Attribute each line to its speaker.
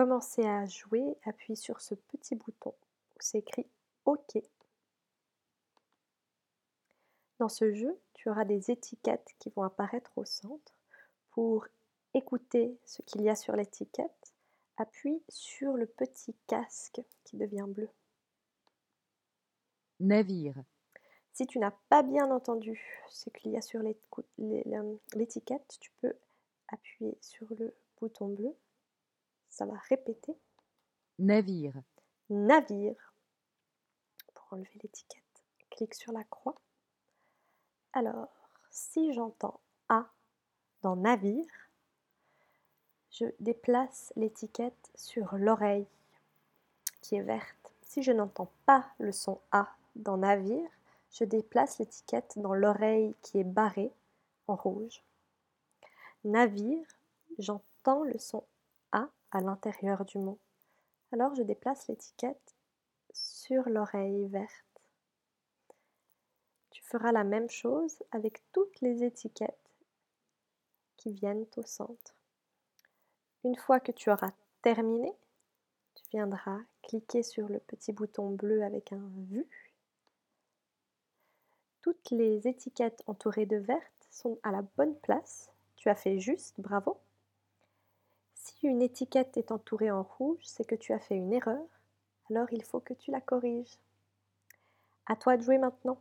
Speaker 1: commencer à jouer, appuie sur ce petit bouton où c'est écrit OK. Dans ce jeu, tu auras des étiquettes qui vont apparaître au centre. Pour écouter ce qu'il y a sur l'étiquette, appuie sur le petit casque qui devient bleu.
Speaker 2: Navire.
Speaker 1: Si tu n'as pas bien entendu ce qu'il y a sur l'étiquette, tu peux appuyer sur le bouton bleu. Ça va répéter.
Speaker 2: Navire.
Speaker 1: Navire. Pour enlever l'étiquette, clique sur la croix. Alors, si j'entends A dans navire, je déplace l'étiquette sur l'oreille qui est verte. Si je n'entends pas le son A dans navire, je déplace l'étiquette dans l'oreille qui est barrée en rouge. Navire, j'entends le son À l'intérieur du mot. Alors je déplace l'étiquette sur l'oreille verte. Tu feras la même chose avec toutes les étiquettes qui viennent au centre. Une fois que tu auras terminé, tu viendras cliquer sur le petit bouton bleu avec un vu toutes les étiquettes entourées de vertes sont à la bonne place. Tu as fait juste, bravo. Une étiquette est entourée en rouge, c'est que tu as fait une erreur. Alors il faut que tu la corriges. À toi de jouer maintenant.